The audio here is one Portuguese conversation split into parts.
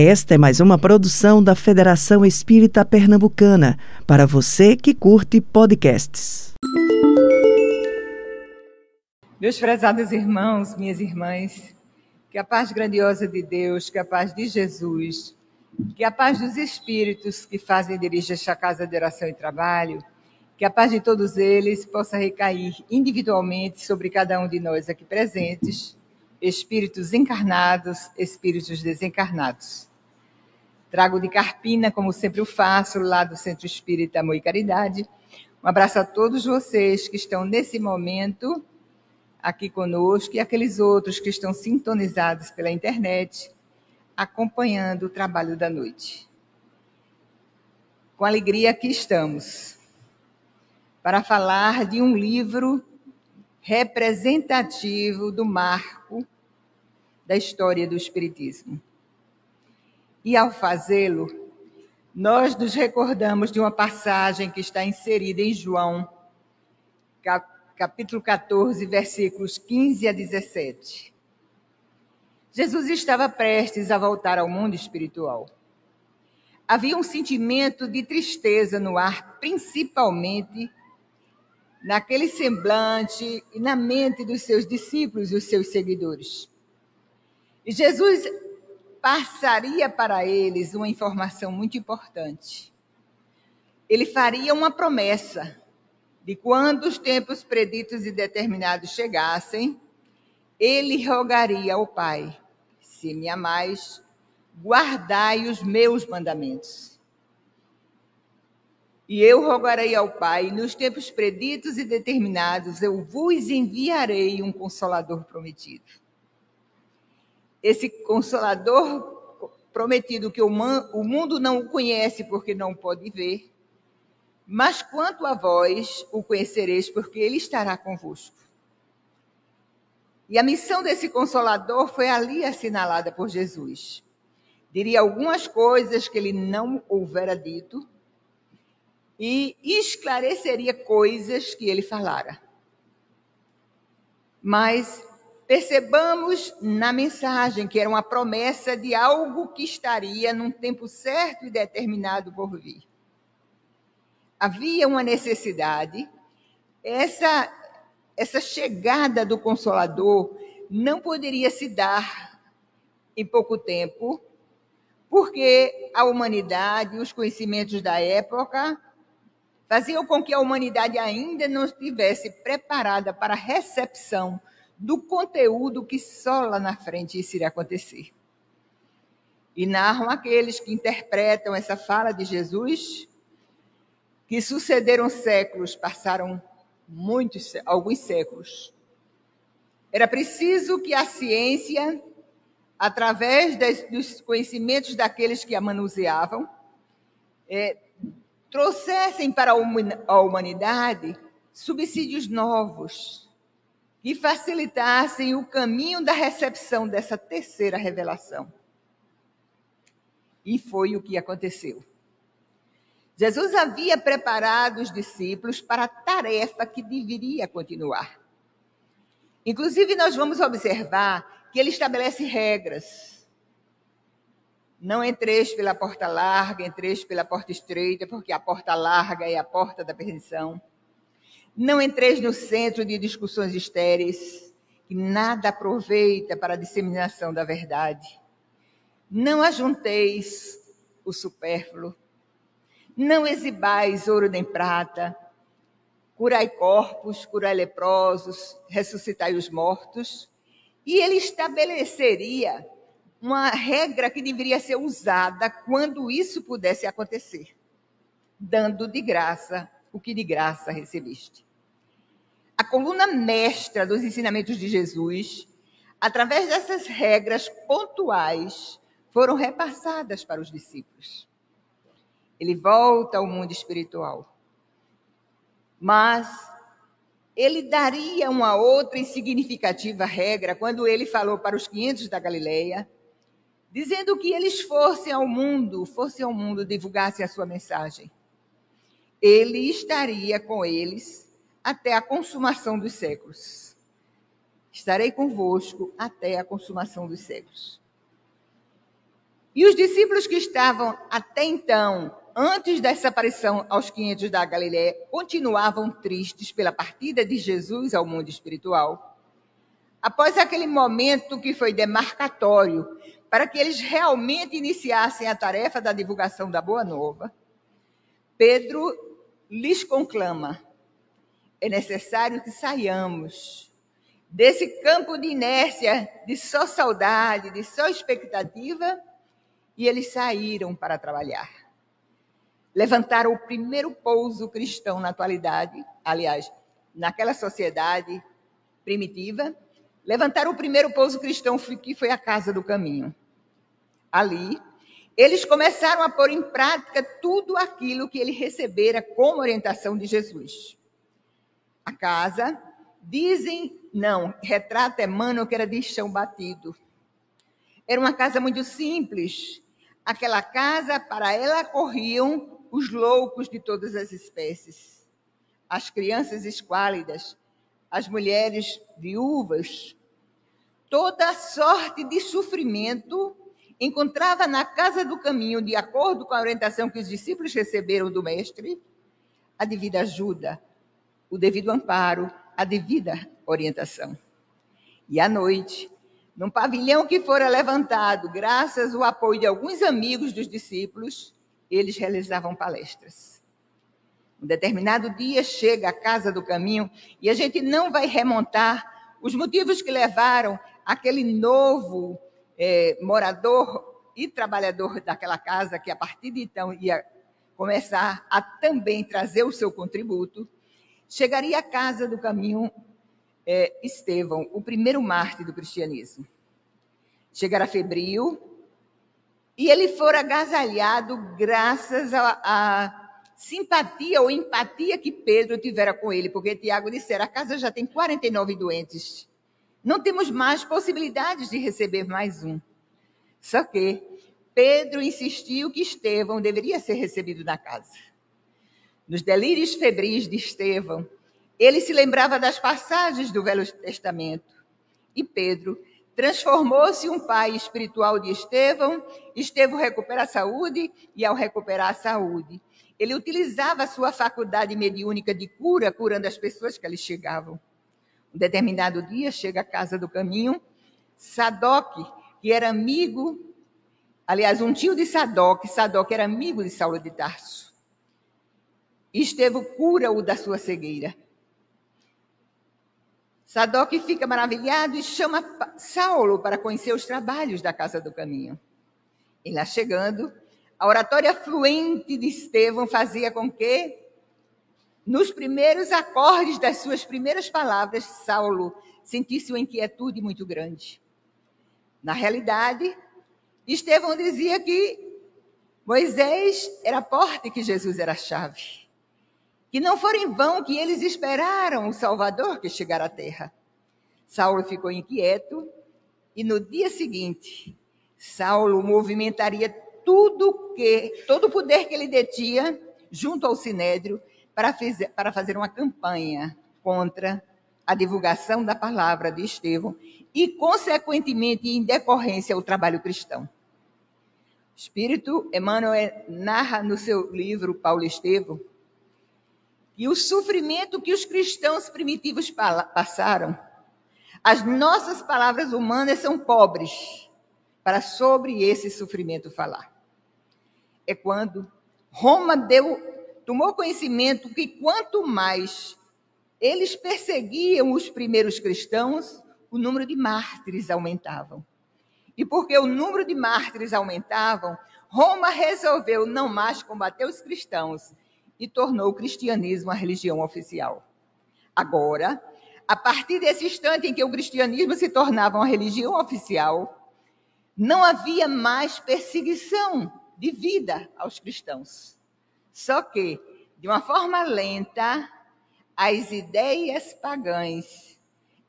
Esta é mais uma produção da Federação Espírita Pernambucana, para você que curte podcasts. Meus prezados irmãos, minhas irmãs, que a paz grandiosa de Deus, que a paz de Jesus, que a paz dos espíritos que fazem dirigir esta casa de oração e trabalho, que a paz de todos eles possa recair individualmente sobre cada um de nós aqui presentes, espíritos encarnados, espíritos desencarnados. Trago de Carpina, como sempre o faço, lá do Centro Espírita Amor e Caridade. Um abraço a todos vocês que estão nesse momento aqui conosco e aqueles outros que estão sintonizados pela internet, acompanhando o trabalho da noite. Com alegria aqui estamos para falar de um livro representativo do marco da história do Espiritismo. E ao fazê-lo, nós nos recordamos de uma passagem que está inserida em João, capítulo 14, versículos 15 a 17. Jesus estava prestes a voltar ao mundo espiritual. Havia um sentimento de tristeza no ar, principalmente naquele semblante e na mente dos seus discípulos e os seus seguidores. E Jesus passaria para eles uma informação muito importante. Ele faria uma promessa de quando os tempos preditos e determinados chegassem, ele rogaria ao Pai: Se me amais, guardai os meus mandamentos. E eu rogarei ao Pai, nos tempos preditos e determinados, eu vos enviarei um consolador prometido esse consolador prometido que o mundo não o conhece porque não pode ver, mas quanto a vós o conhecereis porque ele estará convosco. E a missão desse consolador foi ali assinalada por Jesus. Diria algumas coisas que ele não houvera dito e esclareceria coisas que ele falara. Mas Percebamos na mensagem que era uma promessa de algo que estaria num tempo certo e determinado por vir. Havia uma necessidade, essa, essa chegada do Consolador não poderia se dar em pouco tempo, porque a humanidade, os conhecimentos da época, faziam com que a humanidade ainda não estivesse preparada para a recepção do conteúdo que só lá na frente isso iria acontecer. E narram aqueles que interpretam essa fala de Jesus, que sucederam séculos, passaram muitos, alguns séculos. Era preciso que a ciência, através dos conhecimentos daqueles que a manuseavam, é, trouxessem para a humanidade subsídios novos, que facilitassem o caminho da recepção dessa terceira revelação. E foi o que aconteceu. Jesus havia preparado os discípulos para a tarefa que deveria continuar. Inclusive, nós vamos observar que ele estabelece regras. Não entreis pela porta larga, entreis pela porta estreita, porque a porta larga é a porta da perdição. Não entreis no centro de discussões estéreis, que nada aproveita para a disseminação da verdade. Não ajunteis o supérfluo. Não exibais ouro nem prata. Curai corpos, curai leprosos, ressuscitai os mortos. E ele estabeleceria uma regra que deveria ser usada quando isso pudesse acontecer, dando de graça o que de graça recebeste a coluna mestra dos ensinamentos de Jesus, através dessas regras pontuais, foram repassadas para os discípulos. Ele volta ao mundo espiritual. Mas ele daria uma outra e significativa regra quando ele falou para os 500 da Galileia, dizendo que eles fossem ao mundo, fossem ao mundo, divulgassem a sua mensagem. Ele estaria com eles até a consumação dos séculos. Estarei convosco até a consumação dos séculos. E os discípulos que estavam até então, antes dessa aparição aos 500 da Galiléia, continuavam tristes pela partida de Jesus ao mundo espiritual. Após aquele momento que foi demarcatório para que eles realmente iniciassem a tarefa da divulgação da Boa Nova, Pedro lhes conclama: é necessário que saiamos desse campo de inércia, de só saudade, de só expectativa, e eles saíram para trabalhar. Levantaram o primeiro pouso cristão na atualidade, aliás, naquela sociedade primitiva, levantaram o primeiro pouso cristão, que foi a Casa do Caminho. Ali, eles começaram a pôr em prática tudo aquilo que ele recebera como orientação de Jesus. A casa, dizem, não, retrata Emmanuel que era de chão batido. Era uma casa muito simples. Aquela casa, para ela corriam os loucos de todas as espécies. As crianças esquálidas, as mulheres viúvas, toda sorte de sofrimento encontrava na casa do caminho, de acordo com a orientação que os discípulos receberam do Mestre, a devida ajuda, o devido amparo, a devida orientação. E à noite, num pavilhão que fora levantado, graças ao apoio de alguns amigos dos discípulos, eles realizavam palestras. Um determinado dia chega a casa do caminho e a gente não vai remontar os motivos que levaram aquele novo é, morador e trabalhador daquela casa, que a partir de então ia começar a também trazer o seu contributo, chegaria à casa do caminho é, Estevão, o primeiro mártir do cristianismo. Chegará febril, e ele for agasalhado graças à simpatia ou empatia que Pedro tivera com ele, porque Tiago dissera, a casa já tem 49 doentes não temos mais possibilidades de receber mais um. Só que Pedro insistiu que Estevão deveria ser recebido na casa. Nos delírios febris de Estevão, ele se lembrava das passagens do Velho Testamento. E Pedro transformou-se um pai espiritual de Estevão. Estevão recupera a saúde e, ao recuperar a saúde, ele utilizava a sua faculdade mediúnica de cura, curando as pessoas que ali chegavam. Um determinado dia chega à casa do caminho, Sadoc, que era amigo, aliás, um tio de Sadoc, Sadoc era amigo de Saulo de Tarso. Estevão cura-o da sua cegueira. Sadoc fica maravilhado e chama Saulo para conhecer os trabalhos da Casa do Caminho. E lá chegando, a oratória fluente de Estevão fazia com que nos primeiros acordes das suas primeiras palavras, Saulo sentisse uma inquietude muito grande. Na realidade, Estevão dizia que Moisés era a porta e que Jesus era a chave. Que não foi em vão que eles esperaram o Salvador que chegara à terra. Saulo ficou inquieto e no dia seguinte, Saulo movimentaria tudo que, todo o poder que ele detinha junto ao sinédrio para, fizer, para fazer uma campanha contra a divulgação da palavra de Estevão e, consequentemente, em decorrência, o trabalho cristão. Espírito Emmanuel narra no seu livro Paulo Estevão que o sofrimento que os cristãos primitivos passaram, as nossas palavras humanas são pobres para sobre esse sofrimento falar. É quando Roma deu tomou conhecimento que quanto mais eles perseguiam os primeiros cristãos, o número de mártires aumentavam. E porque o número de mártires aumentavam, Roma resolveu não mais combater os cristãos e tornou o cristianismo a religião oficial. Agora, a partir desse instante em que o cristianismo se tornava uma religião oficial, não havia mais perseguição de vida aos cristãos. Só que, de uma forma lenta, as ideias pagãs,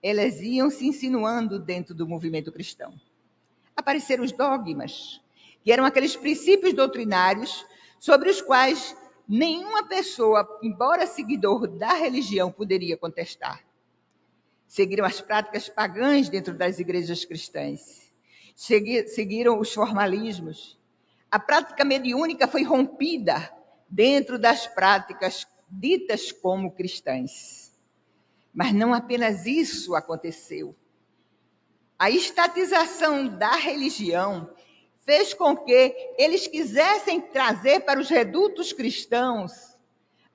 elas iam se insinuando dentro do movimento cristão. Apareceram os dogmas, que eram aqueles princípios doutrinários sobre os quais nenhuma pessoa, embora seguidor da religião, poderia contestar. Seguiram as práticas pagãs dentro das igrejas cristãs. seguiram os formalismos. A prática mediúnica foi rompida dentro das práticas ditas como cristãs. Mas não apenas isso aconteceu. A estatização da religião fez com que eles quisessem trazer para os redutos cristãos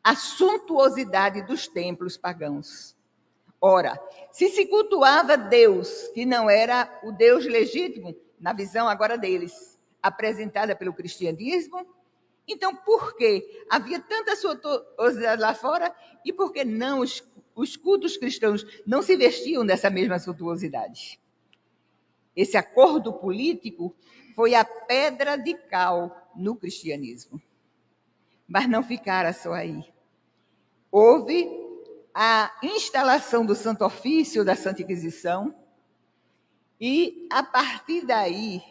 a suntuosidade dos templos pagãos. Ora, se se cultuava Deus, que não era o Deus legítimo, na visão agora deles, apresentada pelo cristianismo, então por que havia tanta suntuosidade lá fora e por que não os, os cultos cristãos não se vestiam dessa mesma suntuosidade? Esse acordo político foi a pedra de cal no cristianismo. Mas não ficara só aí. Houve a instalação do Santo Ofício da Santa Inquisição, e a partir daí,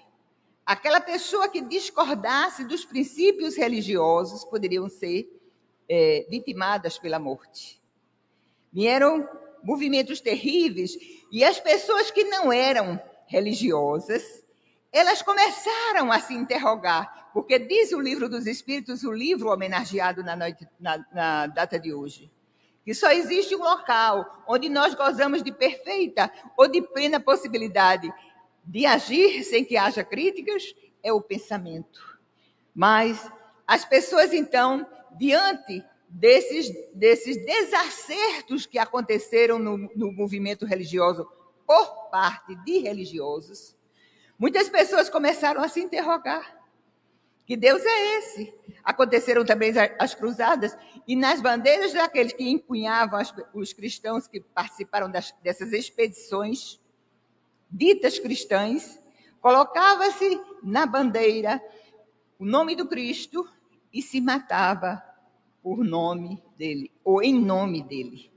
aquela pessoa que discordasse dos princípios religiosos poderiam ser é, vitimadas pela morte. Vieram movimentos terríveis e as pessoas que não eram religiosas, elas começaram a se interrogar, porque diz o livro dos Espíritos, o livro homenageado na, noite, na, na data de hoje que só existe um local onde nós gozamos de perfeita ou de plena possibilidade de agir sem que haja críticas, é o pensamento. Mas as pessoas, então, diante desses, desses desacertos que aconteceram no, no movimento religioso por parte de religiosos, muitas pessoas começaram a se interrogar. Que Deus é esse? Aconteceram também as cruzadas, e nas bandeiras daqueles que empunhavam os cristãos que participaram das, dessas expedições, ditas cristãs, colocava-se na bandeira o nome do Cristo e se matava por nome dele, ou em nome dele.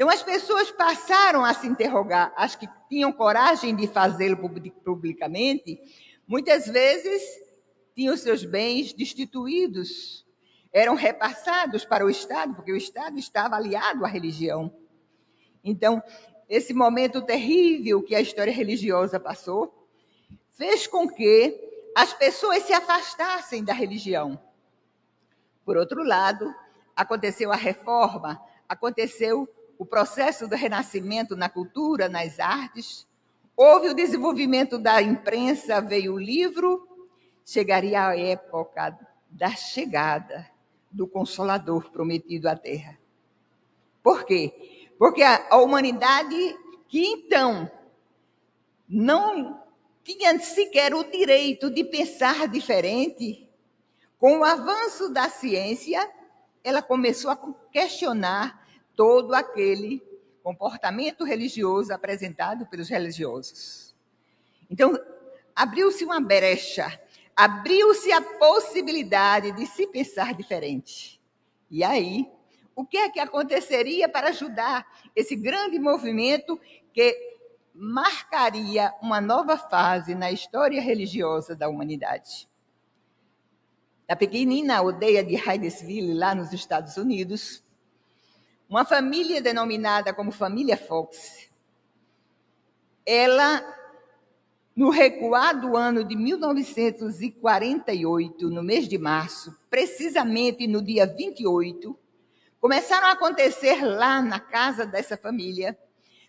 Então as pessoas passaram a se interrogar, as que tinham coragem de fazê-lo publicamente, muitas vezes tinham seus bens destituídos, eram repassados para o Estado, porque o Estado estava aliado à religião. Então, esse momento terrível que a história religiosa passou, fez com que as pessoas se afastassem da religião. Por outro lado, aconteceu a reforma, aconteceu o processo do renascimento na cultura, nas artes, houve o desenvolvimento da imprensa, veio o livro, chegaria a época da chegada do Consolador prometido à Terra. Por quê? Porque a, humanidade que então não tinha sequer o direito de pensar diferente, com o avanço da ciência, ela começou a questionar todo aquele comportamento religioso apresentado pelos religiosos. Então, abriu-se uma brecha abriu-se a possibilidade de se pensar diferente. E aí, o que é que aconteceria para ajudar esse grande movimento que marcaria uma nova fase na história religiosa da humanidade? Na pequenina aldeia de Hydesville, lá nos Estados Unidos, uma família denominada como Família Fox, ela no recuado ano de 1948, no mês de março, precisamente no dia 28, começaram a acontecer lá na casa dessa família.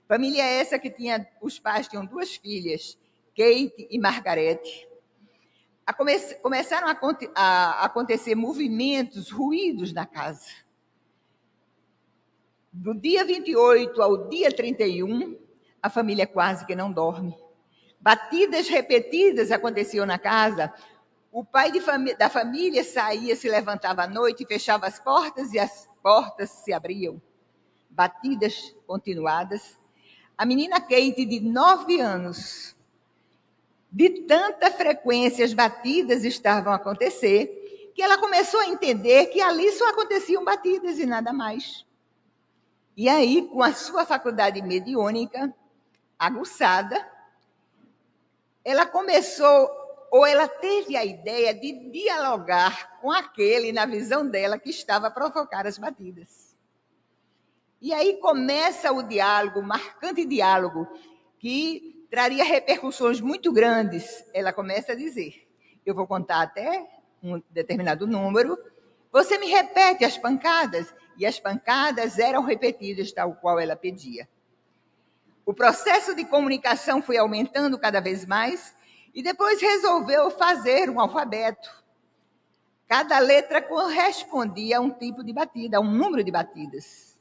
Família essa que tinha, os pais tinham duas filhas, Kate e Margaret. A come, começaram a, a acontecer movimentos, ruídos na casa. Do dia 28 ao dia 31, a família quase que não dorme. Batidas repetidas aconteciam na casa. O pai da família saía, se levantava à noite, fechava as portas e as portas se abriam. Batidas continuadas. A menina Kate, de nove anos, de tanta frequência as batidas estavam a acontecer, que ela começou a entender que ali só aconteciam batidas e nada mais. E aí, com a sua faculdade mediúnica aguçada, ela começou, ou ela teve a ideia de dialogar com aquele, na visão dela, que estava a provocar as batidas. E aí começa o diálogo, marcante diálogo, que traria repercussões muito grandes. Ela começa a dizer: Eu vou contar até um determinado número. Você me repete as pancadas. E as pancadas eram repetidas tal qual ela pedia. O processo de comunicação foi aumentando cada vez mais e depois resolveu fazer um alfabeto. Cada letra correspondia a um tipo de batida, a um número de batidas.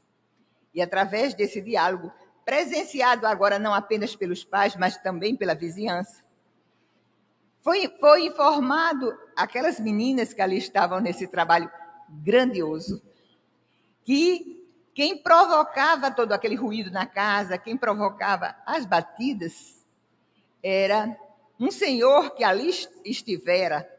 E através desse diálogo, presenciado agora não apenas pelos pais, mas também pela vizinhança, foi, foi informado aquelas meninas que ali estavam nesse trabalho grandioso, que quem provocava todo aquele ruído na casa, quem provocava as batidas, era um senhor que ali estivera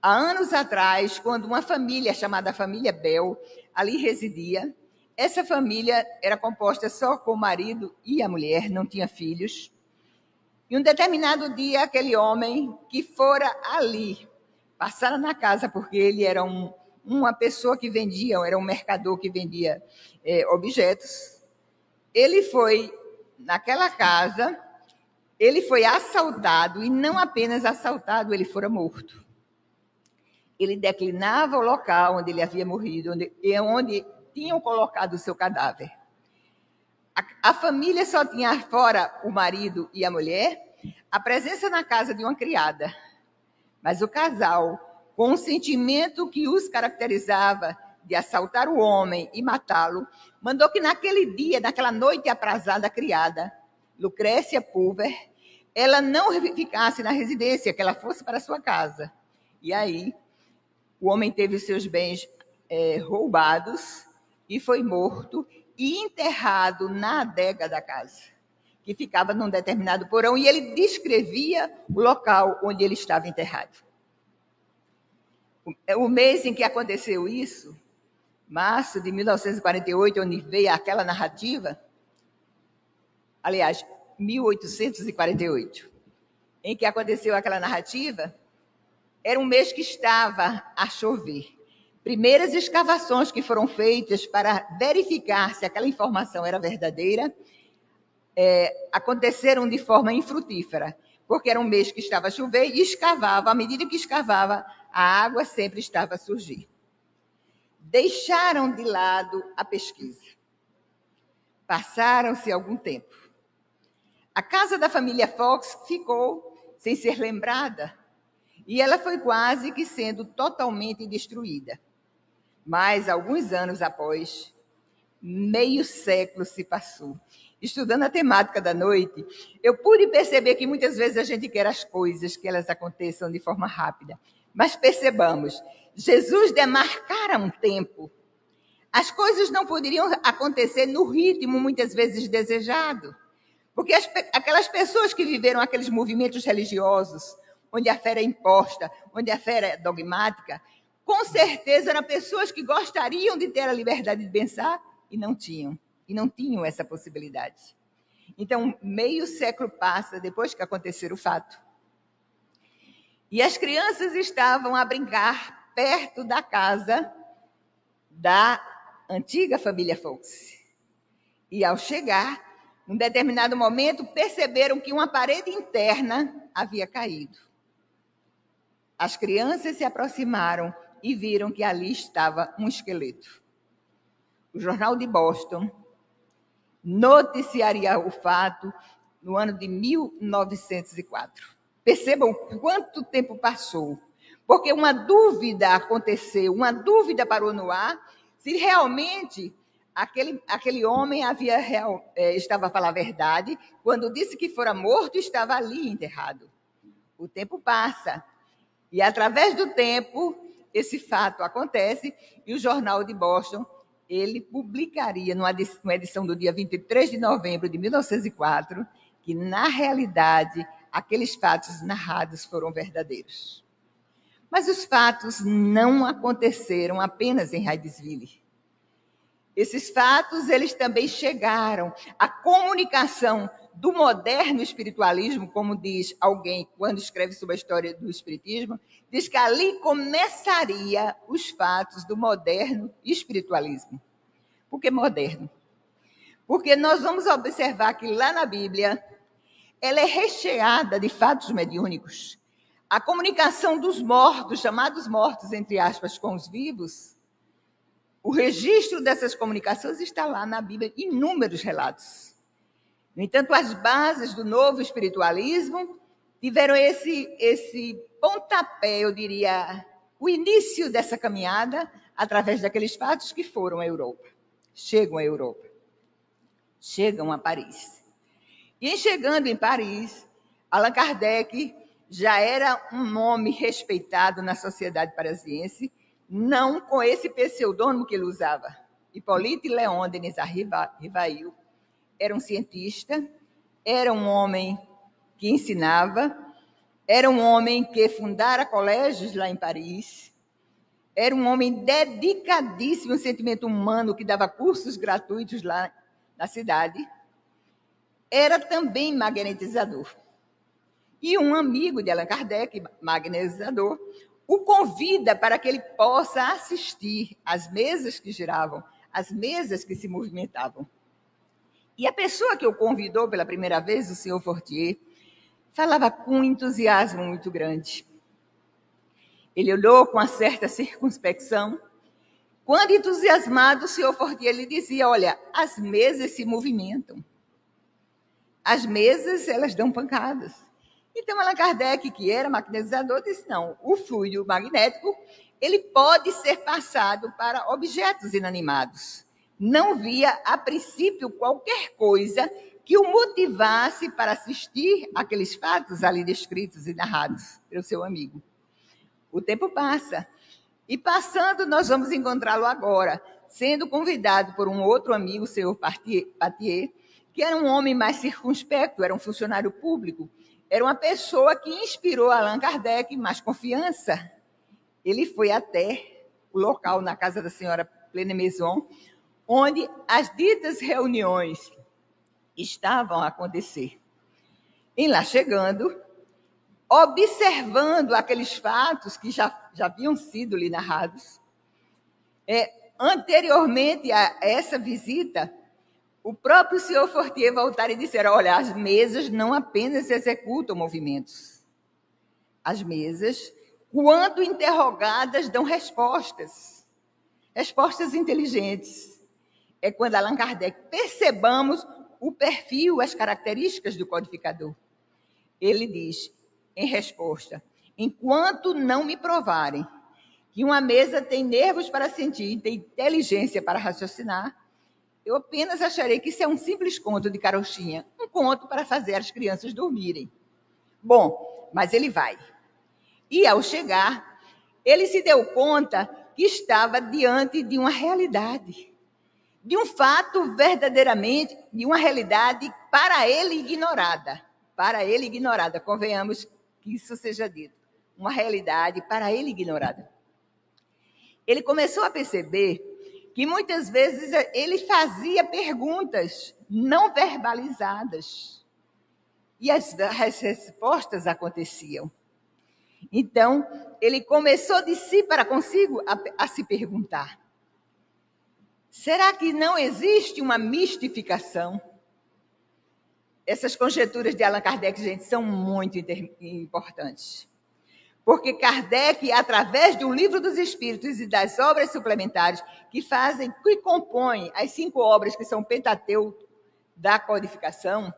há anos atrás, quando uma família chamada família Bel ali residia. Essa família era composta só com o marido e a mulher, não tinha filhos. E um determinado dia, aquele homem que fora ali, passara na casa, porque ele era um, uma pessoa que vendia, era um mercador que vendia é, objetos, ele foi naquela casa, ele foi assaltado, e não apenas assaltado, ele fora morto. Ele declinava o local onde ele havia morrido, onde, onde tinham colocado o seu cadáver. A, a família só tinha fora o marido e a mulher, a presença na casa de uma criada. Mas o casal, com o sentimento que os caracterizava de assaltar o homem e matá-lo, mandou que naquele dia, naquela noite aprazada, criada, Lucrécia Pulver, ela não ficasse na residência, que ela fosse para sua casa. E aí, o homem teve seus bens é, roubados e foi morto e enterrado na adega da casa que ficava num determinado porão, e ele descrevia o local onde ele estava enterrado. O mês em que aconteceu isso, março de 1948, onde veio aquela narrativa, aliás, 1848, em que aconteceu aquela narrativa, era um mês que estava a chover. Primeiras escavações que foram feitas para verificar se aquela informação era verdadeira é, aconteceram de forma infrutífera, porque era um mês que estava a chover e escavava, à medida que escavava, a água sempre estava a surgir. Deixaram de lado a pesquisa. Passaram-se algum tempo. A casa da família Fox ficou sem ser lembrada e ela foi quase que sendo totalmente destruída. Mas, alguns anos após, meio século se passou estudando a temática da noite, eu pude perceber que muitas vezes a gente quer as coisas que elas aconteçam de forma rápida. Mas percebamos, Jesus demarcara um tempo. As coisas não poderiam acontecer no ritmo muitas vezes desejado. Porque as, aquelas pessoas que viveram aqueles movimentos religiosos, onde a fé era imposta, onde a fé era dogmática, com certeza eram pessoas que gostariam de ter a liberdade de pensar e não tinham e não tinham essa possibilidade. Então, meio século passa depois que aconteceu o fato. E as crianças estavam a brincar perto da casa da antiga família Fox. E ao chegar, num determinado momento, perceberam que uma parede interna havia caído. As crianças se aproximaram e viram que ali estava um esqueleto. O jornal de Boston noticiaria o fato no ano de 1904. Percebam quanto tempo passou, porque uma dúvida aconteceu, uma dúvida parou no ar se realmente aquele, aquele homem havia real, é, estava a falar a verdade quando disse que fora morto estava ali enterrado. O tempo passa e através do tempo esse fato acontece e o jornal de Boston ele publicaria numa edição do dia 23 de novembro de 1904 que, na realidade, aqueles fatos narrados foram verdadeiros. Mas os fatos não aconteceram apenas em Hydesville. Esses fatos, eles também chegaram. A comunicação do moderno espiritualismo, como diz alguém quando escreve sobre a história do espiritismo, diz que ali começaria os fatos do moderno espiritualismo. Por que moderno? Porque nós vamos observar que lá na Bíblia ela é recheada de fatos mediúnicos. A comunicação dos mortos, chamados mortos, entre aspas, com os vivos, o registro dessas comunicações está lá na Bíblia, inúmeros relatos. No entanto, as bases do novo espiritualismo tiveram esse, esse pontapé, eu diria, o início dessa caminhada através daqueles fatos que foram à Europa. Chegam à Europa. Chegam a Paris. E em chegando em Paris, Allan Kardec já era um nome respeitado na sociedade parisiense não com esse pseudônimo que ele usava. Hippolyte Léon Denis Rivail era um cientista, era um homem que ensinava, era um homem que fundara colégios lá em Paris, era um homem dedicadíssimo ao sentimento humano que dava cursos gratuitos lá na cidade. Era também magnetizador. E um amigo de Allan Kardec, magnetizador, o convida para que ele possa assistir às mesas que giravam, às mesas que se movimentavam. E a pessoa que o convidou pela primeira vez, o senhor Fortier, falava com um entusiasmo muito grande. Ele olhou com uma certa circunspecção. Quando entusiasmado, o senhor Fortier lhe dizia: Olha, as mesas se movimentam. As mesas, elas dão pancadas. Então, Allan Kardec, que era magnetizador, disse: não, o fluido magnético ele pode ser passado para objetos inanimados. Não via, a princípio, qualquer coisa que o motivasse para assistir aqueles fatos ali descritos e narrados pelo seu amigo. O tempo passa. E passando, nós vamos encontrá-lo agora, sendo convidado por um outro amigo, o senhor Patier, que era um homem mais circunspecto, era um funcionário público, era uma pessoa que inspirou Allan Kardec mais confiança. Ele foi até o local na casa da senhora Plene Maison, onde as ditas reuniões estavam a acontecer. E lá chegando, observando aqueles fatos que já, já haviam sido lhe narrados, é, anteriormente a essa visita, o próprio senhor Fortier voltar e disser: olha, as mesas não apenas executam movimentos. As mesas, quando interrogadas, dão respostas. Respostas inteligentes. É quando Allan Kardec percebamos o perfil, as características do codificador. Ele diz, em resposta: enquanto não me provarem que uma mesa tem nervos para sentir, tem inteligência para raciocinar, eu apenas acharei que isso é um simples conto de carochinha, um conto para fazer as crianças dormirem. Bom, mas ele vai. E ao chegar, ele se deu conta que estava diante de uma realidade, de um fato verdadeiramente, de uma realidade para ele ignorada. Para ele ignorada, convenhamos que isso seja dito. Uma realidade para ele ignorada. Ele começou a perceber que muitas vezes ele fazia perguntas não verbalizadas. E as, as respostas aconteciam. Então, ele começou de si para consigo a, a se perguntar: será que não existe uma mistificação? Essas conjecturas de Allan Kardec, gente, são muito importantes. Porque Kardec, através do Livro dos Espíritos e das obras suplementares que fazem, que compõem as cinco obras que são Pentateuco da codificação,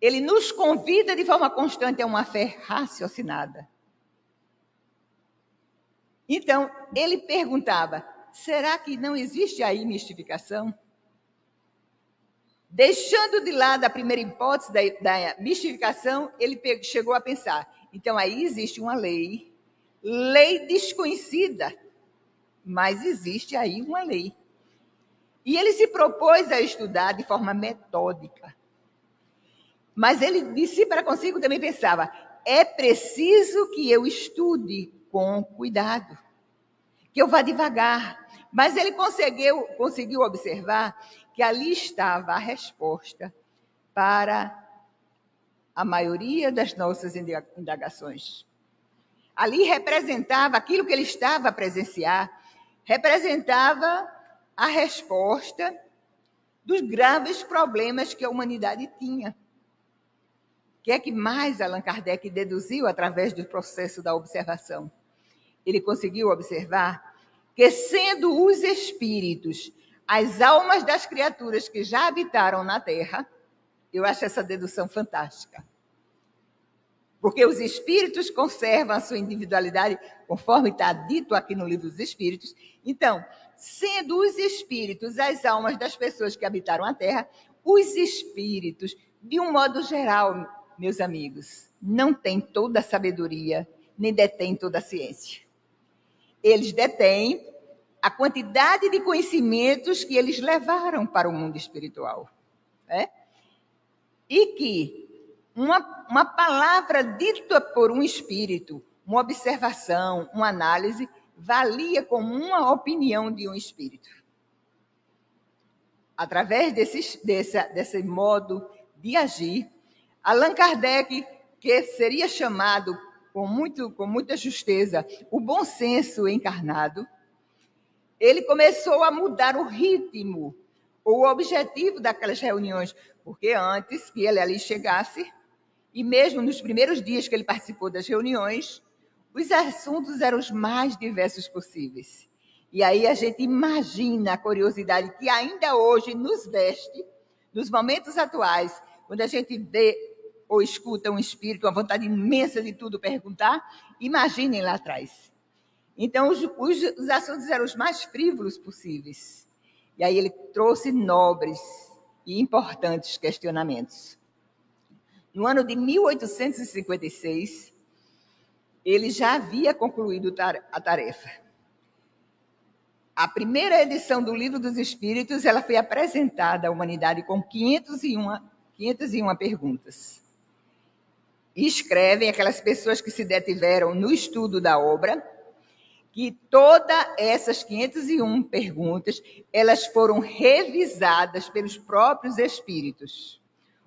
ele nos convida de forma constante a uma fé raciocinada. Então, ele perguntava: será que não existe aí mistificação? Deixando de lado a primeira hipótese da, da mistificação, ele chegou a pensar: então aí existe uma lei, lei desconhecida, mas existe aí uma lei. E ele se propôs a estudar de forma metódica. Mas ele disse para consigo também pensava: é preciso que eu estude com cuidado, que eu vá devagar. Mas ele conseguiu, conseguiu observar que ali estava a resposta para a maioria das nossas indagações. Ali representava aquilo que ele estava a presenciar, representava a resposta dos graves problemas que a humanidade tinha. O que é que mais Allan Kardec deduziu através do processo da observação? Ele conseguiu observar que, sendo os espíritos as almas das criaturas que já habitaram na Terra, eu acho essa dedução fantástica. Porque os espíritos conservam a sua individualidade, conforme está dito aqui no livro dos Espíritos. Então, sendo os espíritos as almas das pessoas que habitaram a Terra, os espíritos, de um modo geral, meus amigos, não têm toda a sabedoria, nem detêm toda a ciência. Eles detêm a quantidade de conhecimentos que eles levaram para o mundo espiritual. Né? E que uma, uma palavra dita por um espírito, uma observação, uma análise, valia como uma opinião de um espírito. Através desse, desse, desse modo de agir, Allan Kardec, que seria chamado com, muito, com muita justeza o bom senso encarnado, ele começou a mudar o ritmo, o objetivo daquelas reuniões, porque antes que ele ali chegasse, e mesmo nos primeiros dias que ele participou das reuniões, os assuntos eram os mais diversos possíveis. E aí a gente imagina a curiosidade que ainda hoje nos veste, nos momentos atuais, quando a gente vê ou escuta um espírito, uma vontade imensa de tudo perguntar, imaginem lá atrás. Então, os, os, os assuntos eram os mais frívolos possíveis. E aí ele trouxe nobres e importantes questionamentos. No ano de 1856, ele já havia concluído a tarefa. A primeira edição do Livro dos Espíritos, ela foi apresentada à humanidade com 501, 501 perguntas. E escrevem aquelas pessoas que se detiveram no estudo da obra que todas essas 501 perguntas, elas foram revisadas pelos próprios espíritos.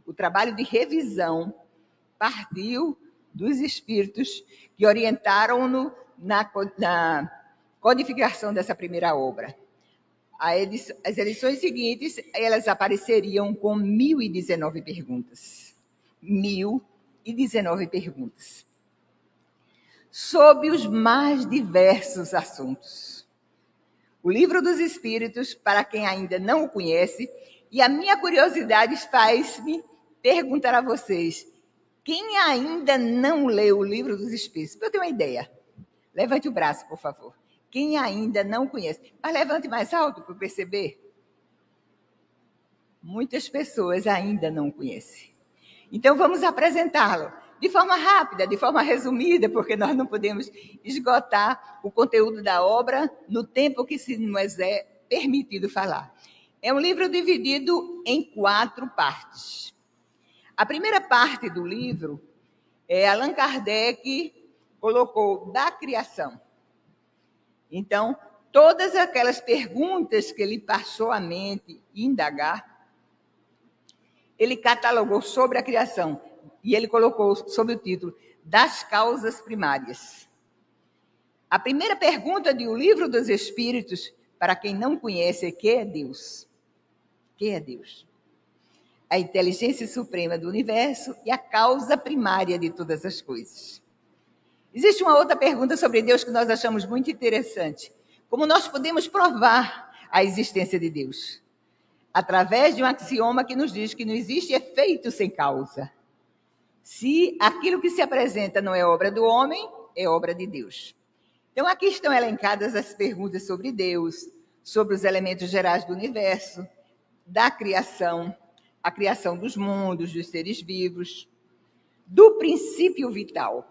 O trabalho de revisão partiu dos espíritos que orientaram-no na, na, codificação dessa primeira obra. Edição, as edições seguintes, elas apareceriam com 1.019 perguntas. 1.019 perguntas sobre os mais diversos assuntos. O Livro dos Espíritos, para quem ainda não o conhece, e a minha curiosidade faz-me perguntar a vocês: quem ainda não leu o Livro dos Espíritos? Para eu ter uma ideia. Levante o braço, por favor. Quem ainda não conhece. Mas levante mais alto para perceber. Muitas pessoas ainda não conhecem. Então vamos apresentá-lo de forma rápida, de forma resumida, porque nós não podemos esgotar o conteúdo da obra no tempo que se nos é permitido falar. É um livro dividido em quatro partes. A primeira parte do livro é Allan Kardec colocou da criação. Então, todas aquelas perguntas que ele passou à mente indagar, ele catalogou sobre a criação e ele colocou sob o título Das Causas Primárias. A primeira pergunta de O Livro dos Espíritos, para quem não conhece, é: que é Deus? Que é Deus? A inteligência suprema do universo e a causa primária de todas as coisas. Existe uma outra pergunta sobre Deus que nós achamos muito interessante. Como nós podemos provar a existência de Deus? Através de um axioma que nos diz que não existe efeito sem causa. Se aquilo que se apresenta não é obra do homem, é obra de Deus. Então, aqui estão elencadas as perguntas sobre Deus, sobre os elementos gerais do universo, da criação, a criação dos mundos, dos seres vivos, do princípio vital.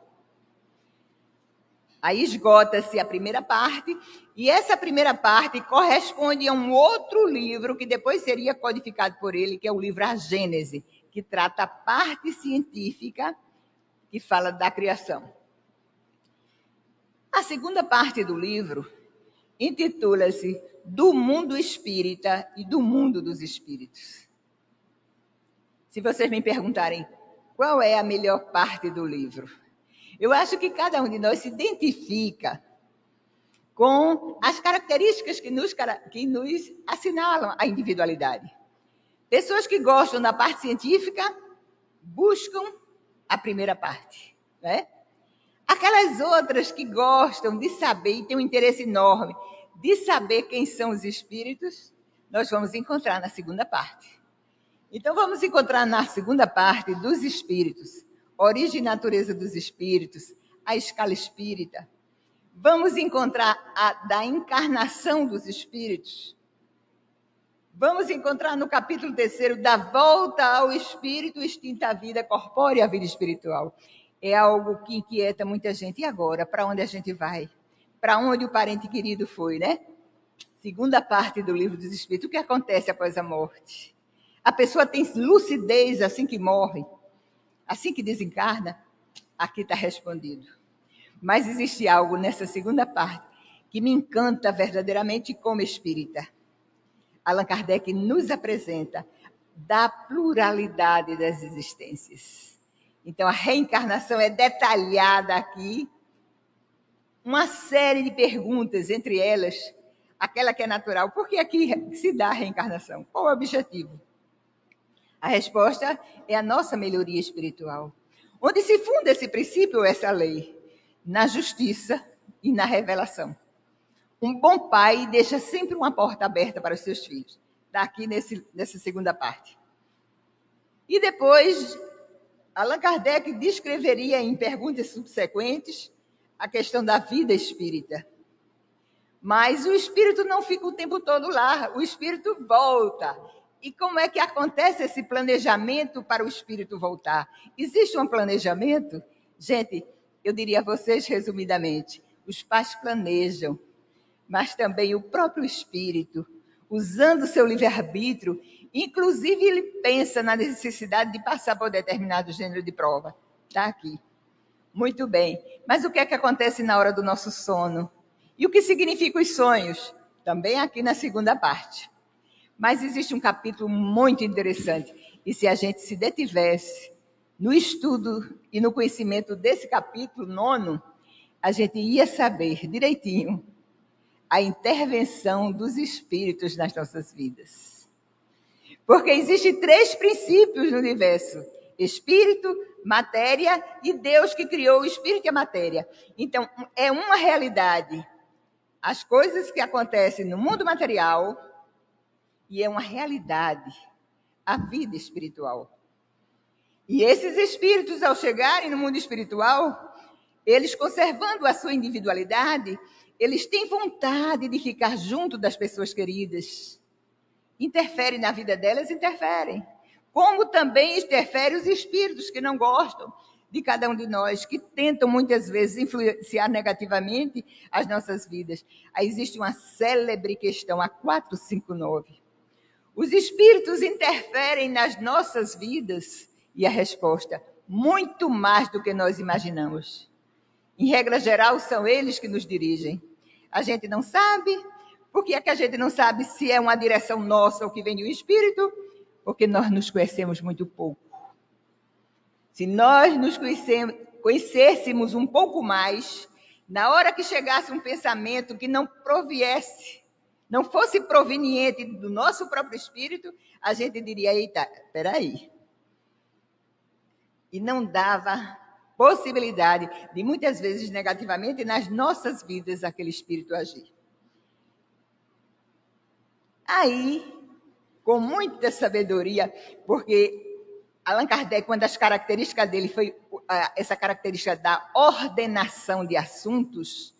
Aí esgota-se a primeira parte, e essa primeira parte corresponde a um outro livro que depois seria codificado por ele, que é o livro A Gênese, que trata a parte científica que fala da criação. A segunda parte do livro intitula-se Do Mundo Espírita e do Mundo dos Espíritos. Se vocês me perguntarem qual é a melhor parte do livro, eu acho que cada um de nós se identifica com as características que nos, que nos assinalam a individualidade. Pessoas que gostam da parte científica buscam a primeira parte, né? Aquelas outras que gostam de saber e têm um interesse enorme de saber quem são os espíritos, nós vamos encontrar na segunda parte. Então, vamos encontrar na segunda parte dos espíritos, origem e natureza dos espíritos, a escala espírita. Vamos encontrar a da encarnação dos espíritos. Vamos encontrar no capítulo terceiro da volta ao espírito extinta à vida corpórea, à vida espiritual. É algo que inquieta muita gente. E agora? Para onde a gente vai? Para onde o parente querido foi, né? Segunda parte do livro dos Espíritos. O que acontece após a morte? A pessoa tem lucidez assim que morre, assim que desencarna? Aqui está respondido. Mas existe algo nessa segunda parte que me encanta verdadeiramente como espírita. Allan Kardec nos apresenta da pluralidade das existências. Então, a reencarnação é detalhada aqui, uma série de perguntas, entre elas, aquela que é natural. Por que aqui se dá a reencarnação? Qual o objetivo? A resposta é a nossa melhoria espiritual. Onde se funda esse princípio, essa lei? Na justiça e na revelação. Um bom pai deixa sempre uma porta aberta para os seus filhos. Está aqui nesse, nessa segunda parte. E depois, Allan Kardec descreveria em perguntas subsequentes a questão da vida espírita. Mas o espírito não fica o tempo todo lá, o espírito volta. E como é que acontece esse planejamento para o espírito voltar? Existe um planejamento? Gente, eu diria a vocês resumidamente: os pais planejam mas também o próprio espírito, usando seu livre-arbítrio, inclusive ele pensa na necessidade de passar por determinado gênero de prova. Está aqui. Muito bem. Mas o que é que acontece na hora do nosso sono? E o que significam os sonhos? Também aqui na segunda parte. Mas existe um capítulo muito interessante. E se a gente se detivesse no estudo e no conhecimento desse capítulo nono, a gente ia saber direitinho a intervenção dos espíritos nas nossas vidas. Porque existem três princípios no universo: espírito, matéria e Deus que criou o espírito e a matéria. Então, é uma realidade. As coisas que acontecem no mundo material e é uma realidade a vida espiritual. E esses espíritos, ao chegarem no mundo espiritual, eles conservando a sua individualidade, eles têm vontade de ficar junto das pessoas queridas. Interferem na vida delas, interferem. Como também interferem os espíritos que não gostam de cada um de nós, que tentam muitas vezes influenciar negativamente as nossas vidas. Aí existe uma célebre questão, a 459. Os espíritos interferem nas nossas vidas? E a resposta, muito mais do que nós imaginamos. Em regra geral, são eles que nos dirigem. A gente não sabe. Por que é que a gente não sabe se é uma direção nossa ou que vem um espírito? Porque nós nos conhecemos muito pouco. Se nós nos conhecêssemos um pouco mais, na hora que chegasse um pensamento que não proviesse, não fosse proveniente do nosso próprio espírito, a gente diria: eita, peraí. E não dava possibilidade de muitas vezes negativamente nas nossas vidas aquele espírito agir. Aí, com muita sabedoria, porque Allan Kardec, uma das características dele foi essa característica da ordenação de assuntos.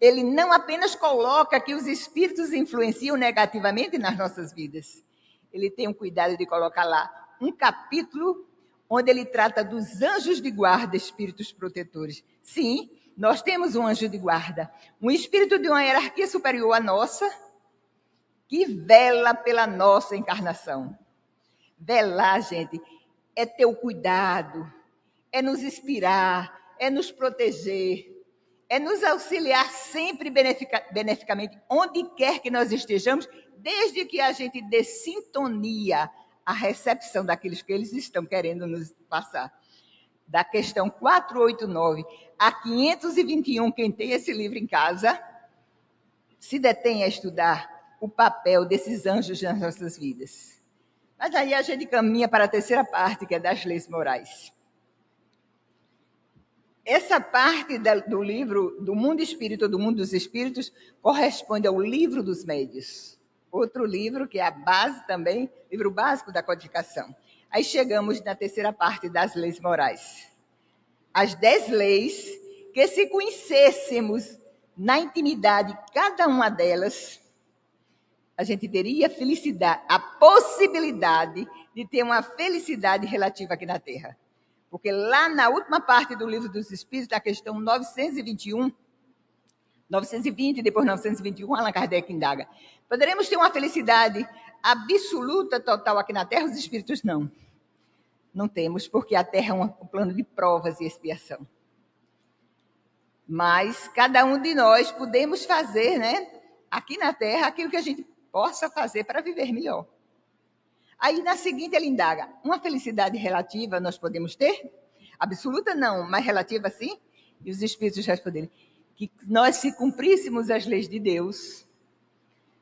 Ele não apenas coloca que os espíritos influenciam negativamente nas nossas vidas. Ele tem o cuidado de colocar lá um capítulo onde ele trata dos anjos de guarda, espíritos protetores. Sim, nós temos um anjo de guarda, um espírito de uma hierarquia superior à nossa, que vela pela nossa encarnação. Velar, gente, é ter o cuidado, é nos inspirar, é nos proteger, é nos auxiliar sempre benefica, beneficamente, onde quer que nós estejamos, desde que a gente dê sintonia a recepção daqueles que eles estão querendo nos passar. Da questão 489 a 521, quem tem esse livro em casa, se detém a estudar o papel desses anjos nas nossas vidas. Mas aí a gente caminha para a terceira parte, que é das leis morais. essa parte do livro do mundo espírito, do mundo dos espíritos, corresponde ao livro dos médios. Outro livro que é a base também, livro básico da codificação. Aí chegamos na terceira parte das leis morais. As dez leis que, se conhecêssemos na intimidade cada uma delas, a gente teria felicidade, a possibilidade de ter uma felicidade relativa aqui na Terra. Porque lá na última parte do livro dos Espíritos, a questão 921, 920 depois 921, Allan Kardec indaga. Poderemos ter uma felicidade absoluta, total aqui na Terra? Os Espíritos não. Não temos, porque a Terra é um plano de provas e expiação. Mas cada um de nós podemos fazer, né, aqui na Terra, aquilo que a gente possa fazer para viver melhor. Aí na seguinte ele indaga: uma felicidade relativa nós podemos ter? Absoluta não, mas relativa sim? E os espíritos responderam que nós se cumpríssemos as leis de Deus,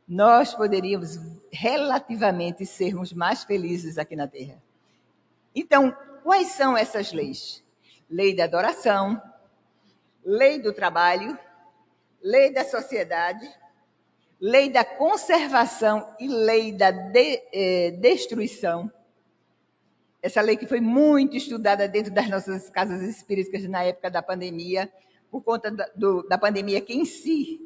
nós poderíamos relativamente sermos mais felizes aqui na Terra. Então, quais são essas leis? Lei da adoração, lei do trabalho, lei da sociedade, lei da conservação e lei da de, eh, destruição. Essa lei que foi muito estudada dentro das nossas casas espíritas na época da pandemia, por conta da, do, da pandemia que em si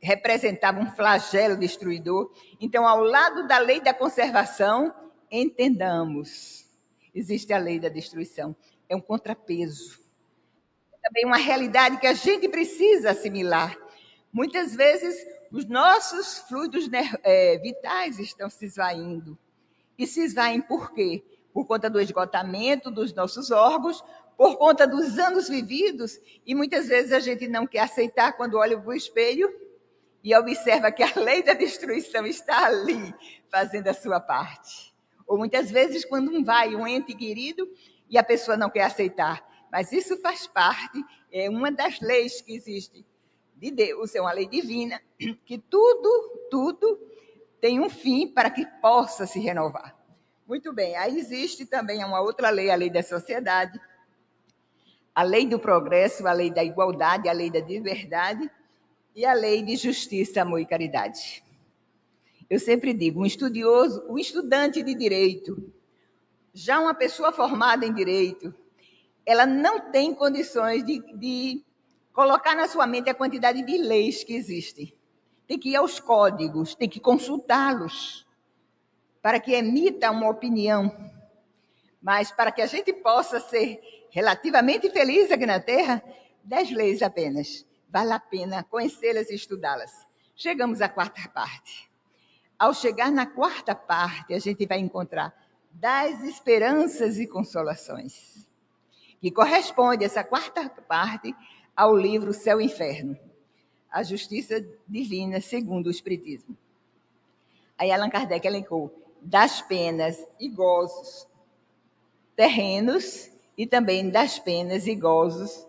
representava um flagelo destruidor. Então, ao lado da lei da conservação, entendamos, existe a lei da destruição. É um contrapeso. É também uma realidade que a gente precisa assimilar. Muitas vezes os nossos fluidos é, vitais estão se esvaindo. E se esvaem por quê? Por conta do esgotamento dos nossos órgãos, por conta dos anos vividos, e muitas vezes a gente não quer aceitar quando olha para o espelho e observa que a lei da destruição está ali, fazendo a sua parte. Ou muitas vezes, quando um vai, um ente querido, e a pessoa não quer aceitar. Mas isso faz parte, é uma das leis que existe de Deus, é uma lei divina, que tudo, tudo tem um fim para que possa se renovar. Muito bem, aí existe também uma outra lei, a lei da sociedade, a lei do progresso, a lei da igualdade, a lei da liberdade e a lei de justiça, amor e caridade. Eu sempre digo, um estudioso, um estudante de direito, já uma pessoa formada em direito, ela não tem condições de, de colocar na sua mente a quantidade de leis que existem. Tem que ir aos códigos, tem que consultá-los para que emita uma opinião. Mas para que a gente possa ser relativamente feliz aqui na Terra, dez leis apenas. Vale a pena conhecê-las e estudá-las. Chegamos à quarta parte. Ao chegar na quarta parte, a gente vai encontrar das esperanças e consolações, que corresponde essa quarta parte ao livro Céu e Inferno, a justiça divina segundo o Espiritismo. Aí Allan Kardec elencou das penas e gozos terrenos e também das penas e gozos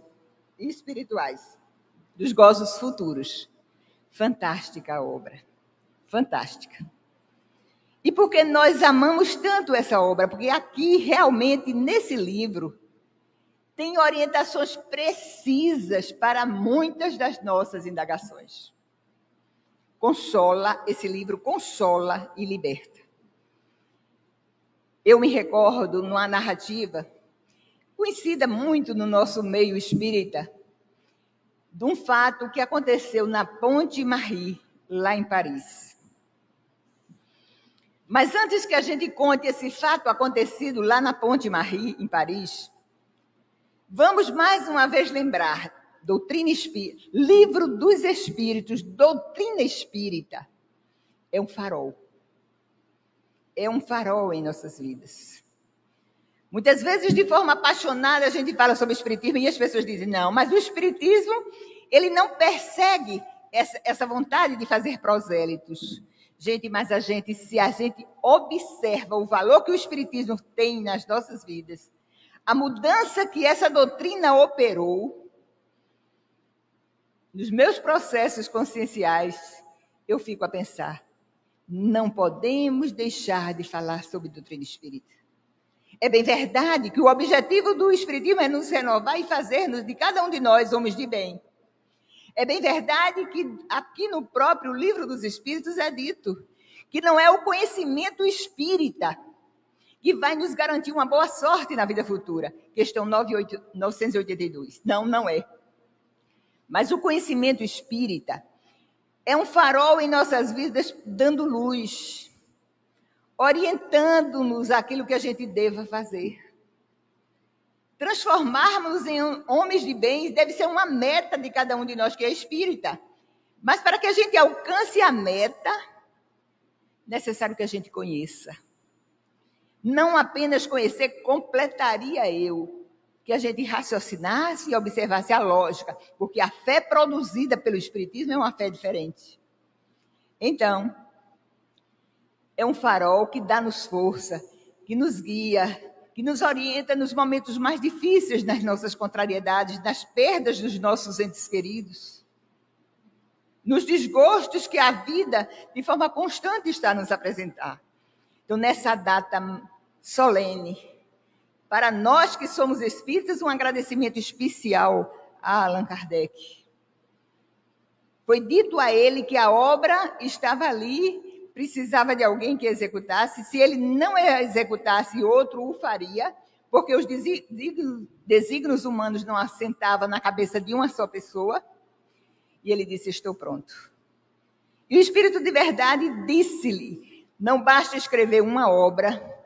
espirituais, dos gozos futuros. Fantástica a obra, fantástica. E porque nós amamos tanto essa obra? Porque aqui, realmente, nesse livro, tem orientações precisas para muitas das nossas indagações. Consola, esse livro consola e liberta. Eu me recordo numa narrativa conhecida muito no nosso meio espírita, de um fato que aconteceu na Ponte Marie, lá em Paris. Mas antes que a gente conte esse fato acontecido lá na Ponte Marie, em Paris, Vamos mais uma vez lembrar, doutrina espírita, livro dos espíritos, doutrina espírita, é um farol. É um farol em nossas vidas. Muitas vezes, de forma apaixonada, a gente fala sobre o espiritismo e as pessoas dizem, não, mas o espiritismo, ele não persegue essa, essa vontade de fazer prosélitos. Gente, mas a gente, se a gente observa o valor que o espiritismo tem nas nossas vidas, a mudança que essa doutrina operou nos meus processos conscienciais, eu fico a pensar: não podemos deixar de falar sobre doutrina espírita. É bem verdade que o objetivo do Espiritismo é nos renovar e fazer-nos de cada um de nós homens de bem. É bem verdade que aqui no próprio livro dos Espíritos é dito que não é o conhecimento espírita que vai nos garantir uma boa sorte na vida futura. Questão 982. Não, não é. Mas o conhecimento espírita é um farol em nossas vidas, dando luz, orientando-nos aquilo que a gente deva fazer. Transformarmos em homens de bem deve ser uma meta de cada um de nós que é espírita. Mas para que a gente alcance a meta, necessário que a gente conheça. Não apenas conhecer completaria eu, que a gente raciocinasse e observasse a lógica, porque a fé produzida pelo Espiritismo é uma fé diferente. Então, é um farol que dá-nos força, que nos guia, que nos orienta nos momentos mais difíceis, nas nossas contrariedades, nas perdas dos nossos entes queridos, nos desgostos que a vida, de forma constante, está a nos apresentar. Então, nessa data solene, para nós que somos espíritas, um agradecimento especial a Allan Kardec. Foi dito a ele que a obra estava ali precisava de alguém que executasse. Se ele não executasse, outro o faria, porque os desígnios humanos não assentavam na cabeça de uma só pessoa. E ele disse: Estou pronto. E o Espírito de Verdade disse-lhe: Não basta escrever uma obra,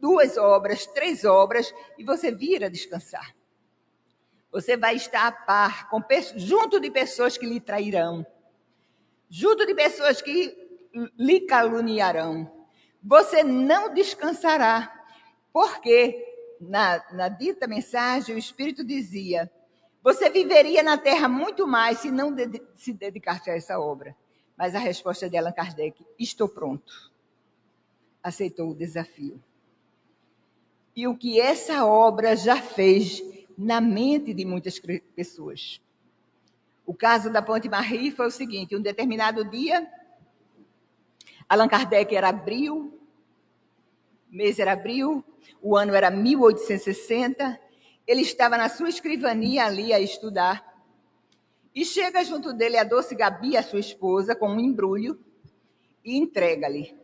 duas obras, três obras, e você vir a descansar. Você vai estar a par, com, junto de pessoas que lhe trairão, junto de pessoas que lhe caluniarão. Você não descansará, porque na, na dita mensagem o Espírito dizia: você viveria na terra muito mais se não de, se dedicasse a essa obra. Mas a resposta de Allan Kardec: estou pronto. Aceitou o desafio. E o que essa obra já fez na mente de muitas pessoas. O caso da Ponte Marie foi o seguinte: um determinado dia, Allan Kardec era abril, mês era abril, o ano era 1860. Ele estava na sua escrivania ali a estudar. E chega junto dele a doce Gabi, a sua esposa, com um embrulho e entrega-lhe.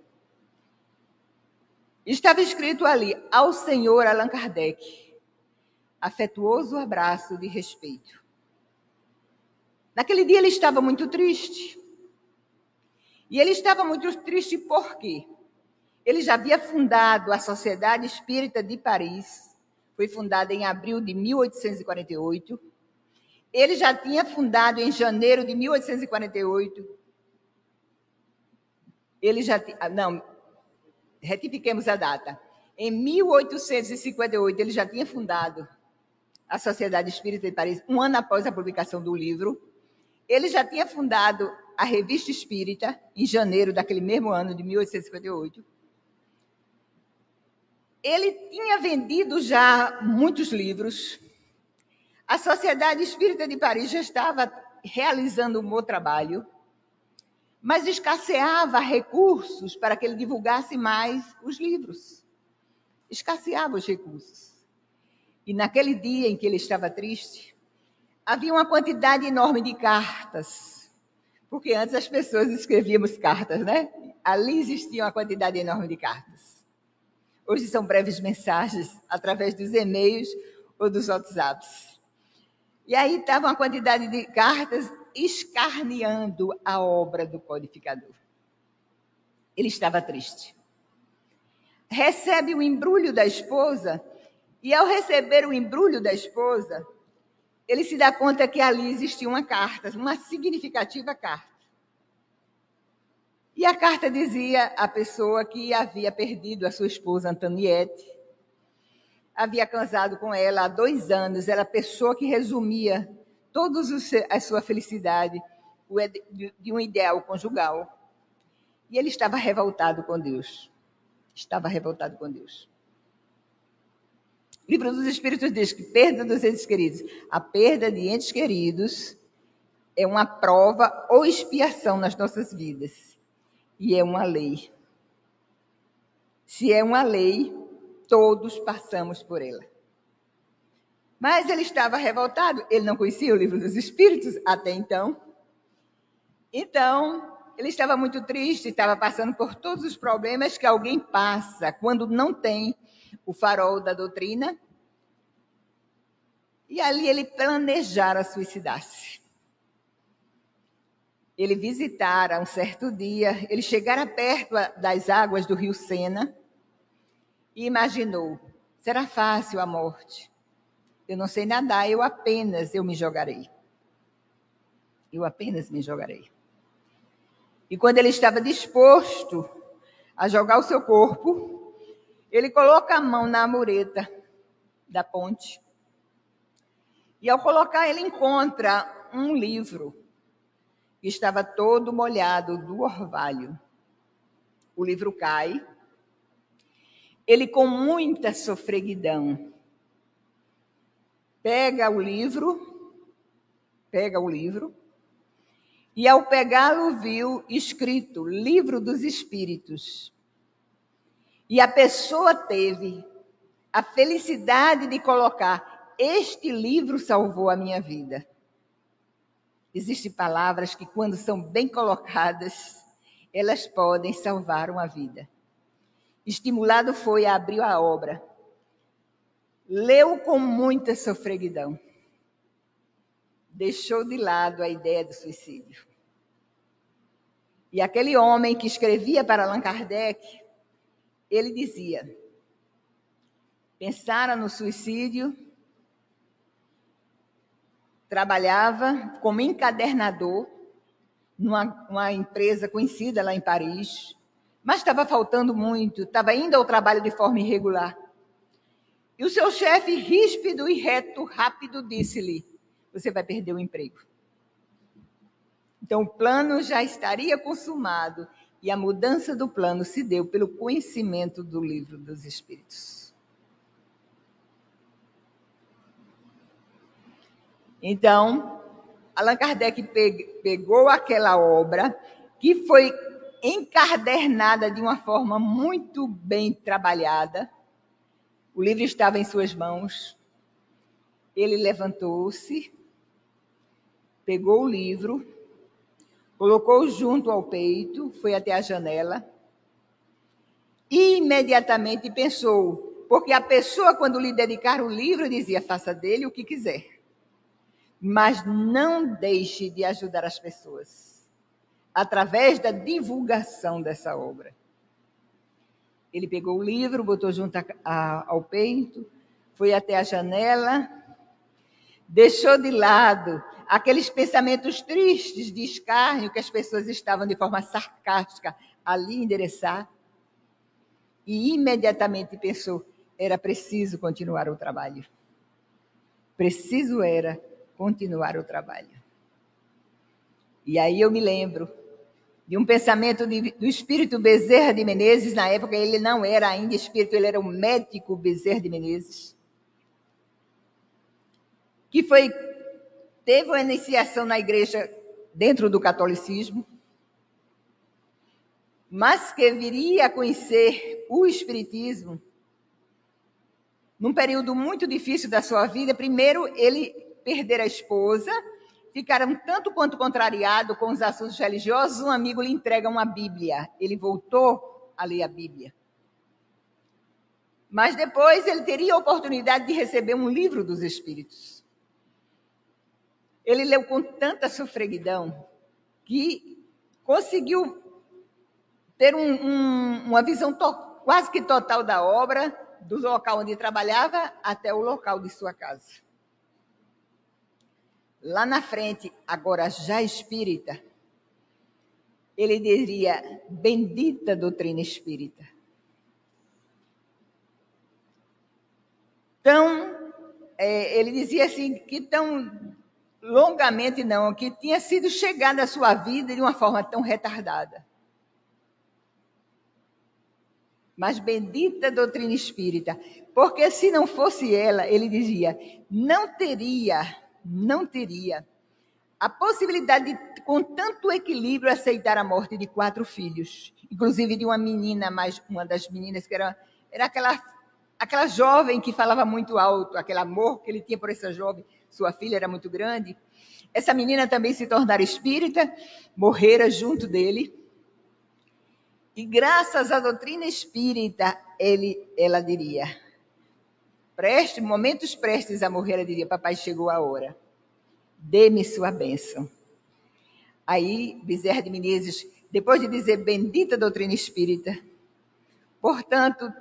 Estava escrito ali: Ao senhor Allan Kardec, afetuoso abraço de respeito. Naquele dia ele estava muito triste. E ele estava muito triste por quê? Ele já havia fundado a Sociedade Espírita de Paris, foi fundada em abril de 1848. Ele já tinha fundado em janeiro de 1848. Ele já ah, não, retifiquemos a data. Em 1858 ele já tinha fundado a Sociedade Espírita de Paris, um ano após a publicação do livro. Ele já tinha fundado a Revista Espírita, em janeiro daquele mesmo ano, de 1858. Ele tinha vendido já muitos livros. A Sociedade Espírita de Paris já estava realizando um bom trabalho, mas escasseava recursos para que ele divulgasse mais os livros. Escasseava os recursos. E naquele dia em que ele estava triste, havia uma quantidade enorme de cartas porque antes as pessoas escrevíamos cartas, né? Ali existia uma quantidade enorme de cartas. Hoje são breves mensagens através dos e-mails ou dos WhatsApps. E aí estava uma quantidade de cartas escarneando a obra do codificador. Ele estava triste. Recebe o embrulho da esposa, e ao receber o embrulho da esposa, ele se dá conta que ali existia uma carta, uma significativa carta. E a carta dizia a pessoa que havia perdido a sua esposa Antoniette, havia casado com ela há dois anos, era a pessoa que resumia toda a sua felicidade de um ideal conjugal. E ele estava revoltado com Deus. Estava revoltado com Deus. O livro dos Espíritos diz que perda dos entes queridos. A perda de entes queridos é uma prova ou expiação nas nossas vidas. E é uma lei. Se é uma lei, Todos passamos por ela. Mas ele estava revoltado, ele não conhecia o livro dos Espíritos até então. Então, ele estava muito triste, estava passando por todos os problemas que alguém passa quando não tem o farol da doutrina. E ali ele planejara suicidar-se. Ele visitara um certo dia, ele chegara perto das águas do rio Sena e imaginou: será fácil a morte. Eu não sei nadar, eu apenas eu me jogarei. Eu apenas me jogarei. E quando ele estava disposto a jogar o seu corpo, ele coloca a mão na mureta da ponte. E ao colocar, ele encontra um livro que estava todo molhado do orvalho. O livro cai. Ele, com muita sofreguidão, pega o livro, pega o livro, e ao pegá-lo viu escrito Livro dos Espíritos. E a pessoa teve a felicidade de colocar: Este livro salvou a minha vida. Existem palavras que, quando são bem colocadas, elas podem salvar uma vida. Estimulado foi a abrir a obra. Leu com muita sofreguidão. Deixou de lado a ideia do suicídio. E aquele homem que escrevia para Allan Kardec, ele dizia: pensara no suicídio, trabalhava como encadernador numa empresa conhecida lá em Paris, mas estava faltando muito, estava indo ao trabalho de forma irregular. E o seu chefe, ríspido e reto, rápido, disse-lhe: Você vai perder o emprego. Então, o plano já estaria consumado e a mudança do plano se deu pelo conhecimento do livro dos Espíritos. Então, Allan Kardec pegou aquela obra que foi encadernada de uma forma muito bem trabalhada. O livro estava em suas mãos. Ele levantou-se, pegou o livro colocou junto ao peito, foi até a janela e imediatamente pensou, porque a pessoa, quando lhe dedicar o livro, dizia: faça dele o que quiser, mas não deixe de ajudar as pessoas através da divulgação dessa obra. Ele pegou o livro, botou junto a, a, ao peito, foi até a janela, deixou de lado aqueles pensamentos tristes de escárnio que as pessoas estavam de forma sarcástica ali endereçar. E imediatamente pensou: era preciso continuar o trabalho. Preciso era continuar o trabalho. E aí eu me lembro de um pensamento de, do espírito Bezerra de Menezes, na época ele não era ainda espírito, ele era um médico Bezerra de Menezes, que foi teve uma iniciação na igreja dentro do catolicismo, mas que viria a conhecer o espiritismo num período muito difícil da sua vida. Primeiro, ele perder a esposa, ficaram tanto quanto contrariado com os assuntos religiosos. Um amigo lhe entrega uma Bíblia. Ele voltou a ler a Bíblia. Mas depois ele teria a oportunidade de receber um livro dos Espíritos. Ele leu com tanta sofreguidão que conseguiu ter um, um, uma visão quase que total da obra, do local onde trabalhava até o local de sua casa. Lá na frente, agora já espírita, ele diria: Bendita doutrina espírita. Então, é, ele dizia assim: que tão longamente não, que tinha sido chegada à sua vida de uma forma tão retardada. Mas bendita doutrina espírita, porque se não fosse ela, ele dizia, não teria, não teria a possibilidade de, com tanto equilíbrio, aceitar a morte de quatro filhos, inclusive de uma menina, mais uma das meninas que era, era aquela aquela jovem que falava muito alto, aquele amor que ele tinha por essa jovem, sua filha era muito grande. Essa menina também se tornara espírita, morrera junto dele. E graças à doutrina espírita, ele, ela diria, preste, momentos prestes a morrer, ela diria, papai, chegou a hora. Dê-me sua bênção. Aí, Bezerra de Menezes, depois de dizer bendita doutrina espírita, portanto,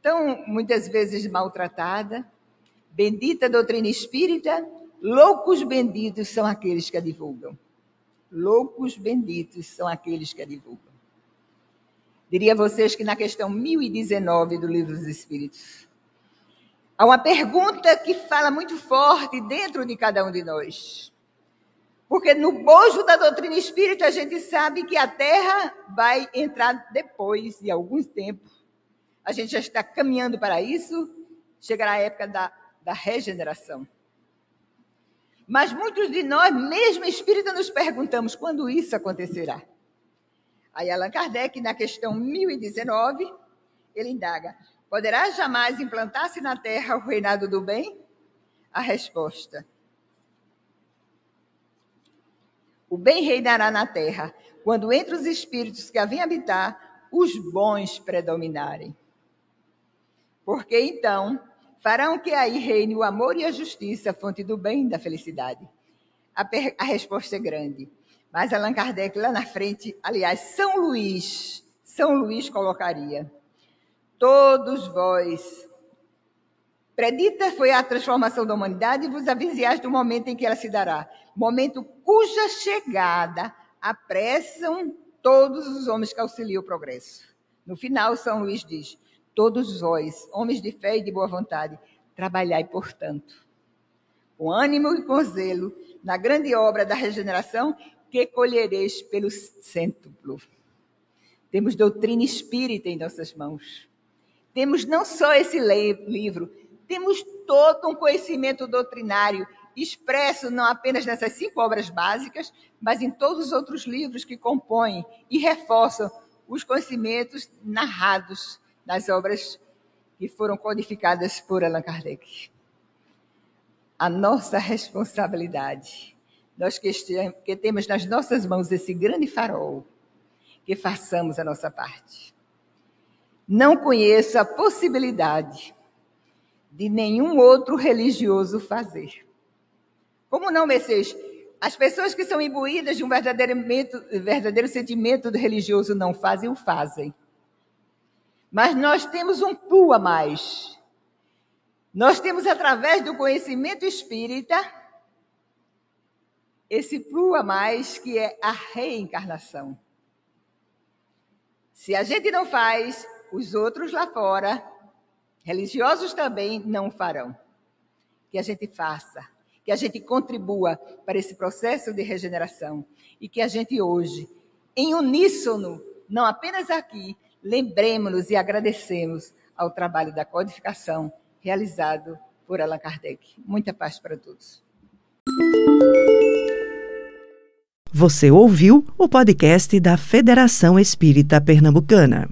tão muitas vezes maltratada, bendita doutrina espírita, loucos benditos são aqueles que a divulgam. Loucos benditos são aqueles que a divulgam. Diria a vocês que na questão 1019 do Livro dos Espíritos, há uma pergunta que fala muito forte dentro de cada um de nós. Porque no bojo da doutrina espírita a gente sabe que a Terra vai entrar depois de algum tempo. A gente já está caminhando para isso. Chegará a época da, da regeneração. Mas muitos de nós, mesmo espírita, nos perguntamos quando isso acontecerá. Aí Allan Kardec, na questão 1019, ele indaga: poderá jamais implantar-se na Terra o reinado do bem? A resposta: O bem reinará na terra, quando entre os espíritos que a vêm habitar, os bons predominarem. Porque então farão que aí reine o amor e a justiça, fonte do bem e da felicidade. A, a resposta é grande. Mas Allan Kardec, lá na frente, aliás, São Luís, São Luís colocaria: Todos vós. Predita foi a transformação da humanidade e vos aviseais do momento em que ela se dará momento cuja chegada apressam todos os homens que auxiliam o progresso. No final, São Luís diz: Todos vós, homens de fé e de boa vontade, trabalhai, portanto, com ânimo e com zelo, na grande obra da regeneração, que colhereis pelo cêntuplo. Temos doutrina espírita em nossas mãos. Temos não só esse livro, temos todo um conhecimento doutrinário expresso não apenas nessas cinco obras básicas, mas em todos os outros livros que compõem e reforçam os conhecimentos narrados nas obras que foram codificadas por Allan Kardec. A nossa responsabilidade, nós que, temos nas nossas mãos esse grande farol, que façamos a nossa parte. Não conheço a possibilidade de nenhum outro religioso fazer. Como não, Messias? As pessoas que são imbuídas de um verdadeiro, verdadeiro sentimento religioso não fazem, o fazem. Mas nós temos um plus a mais. Nós temos, através do conhecimento espírita, esse plus a mais que é a reencarnação. Se a gente não faz, os outros lá fora, religiosos também, não farão. Que a gente faça que a gente contribua para esse processo de regeneração e que a gente hoje, em uníssono, não apenas aqui, lembremos-nos e agradecemos ao trabalho da codificação realizado por Allan Kardec. Muita paz para todos. Você ouviu o podcast da Federação Espírita Pernambucana.